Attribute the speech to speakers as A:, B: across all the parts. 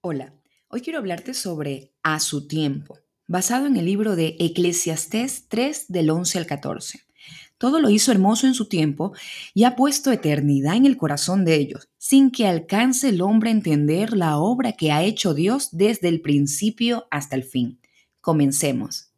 A: Hola, hoy quiero hablarte sobre A su tiempo, basado en el libro de Eclesiastés 3 del 11 al 14. Todo lo hizo hermoso en su tiempo y ha puesto eternidad en el corazón de ellos, sin que alcance el hombre a entender la obra que ha hecho Dios desde el principio hasta el fin. Comencemos.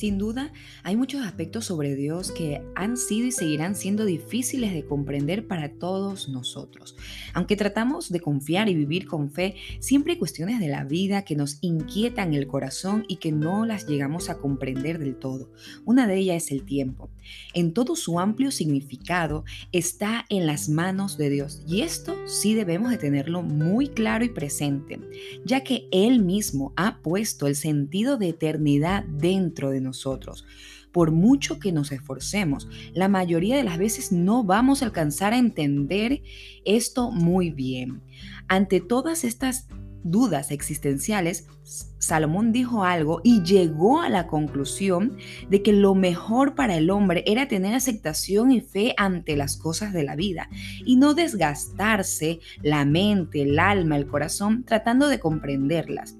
A: Sin duda, hay muchos aspectos sobre Dios que han sido y seguirán siendo difíciles de comprender para todos nosotros. Aunque tratamos de confiar y vivir con fe, siempre hay cuestiones de la vida que nos inquietan el corazón y que no las llegamos a comprender del todo. Una de ellas es el tiempo. En todo su amplio significado está en las manos de Dios y esto sí debemos de tenerlo muy claro y presente, ya que Él mismo ha puesto el sentido de eternidad dentro de nosotros nosotros. Por mucho que nos esforcemos, la mayoría de las veces no vamos a alcanzar a entender esto muy bien. Ante todas estas dudas existenciales, Salomón dijo algo y llegó a la conclusión de que lo mejor para el hombre era tener aceptación y fe ante las cosas de la vida y no desgastarse la mente, el alma, el corazón tratando de comprenderlas.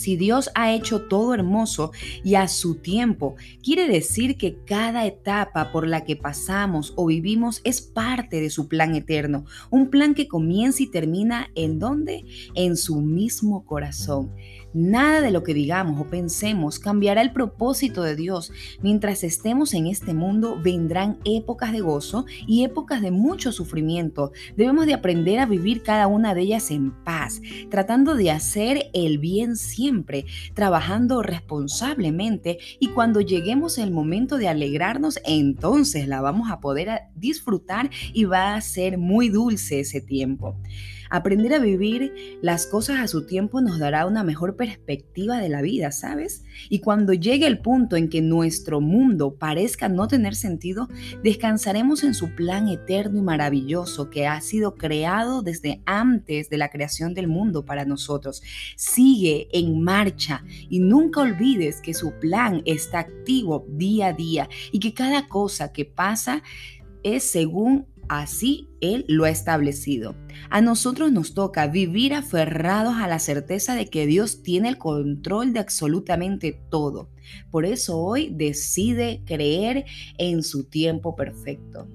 A: Si Dios ha hecho todo hermoso y a su tiempo, quiere decir que cada etapa por la que pasamos o vivimos es parte de su plan eterno, un plan que comienza y termina en dónde? En su mismo corazón. Nada de lo que digamos o pensemos cambiará el propósito de Dios. Mientras estemos en este mundo vendrán épocas de gozo y épocas de mucho sufrimiento. Debemos de aprender a vivir cada una de ellas en paz, tratando de hacer el bien siempre, trabajando responsablemente y cuando lleguemos el momento de alegrarnos, entonces la vamos a poder disfrutar y va a ser muy dulce ese tiempo. Aprender a vivir las cosas a su tiempo nos dará una mejor perspectiva de la vida, ¿sabes? Y cuando llegue el punto en que nuestro mundo parezca no tener sentido, descansaremos en su plan eterno y maravilloso que ha sido creado desde antes de la creación del mundo para nosotros. Sigue en marcha y nunca olvides que su plan está activo día a día y que cada cosa que pasa es según Así Él lo ha establecido. A nosotros nos toca vivir aferrados a la certeza de que Dios tiene el control de absolutamente todo. Por eso hoy decide creer en su tiempo perfecto.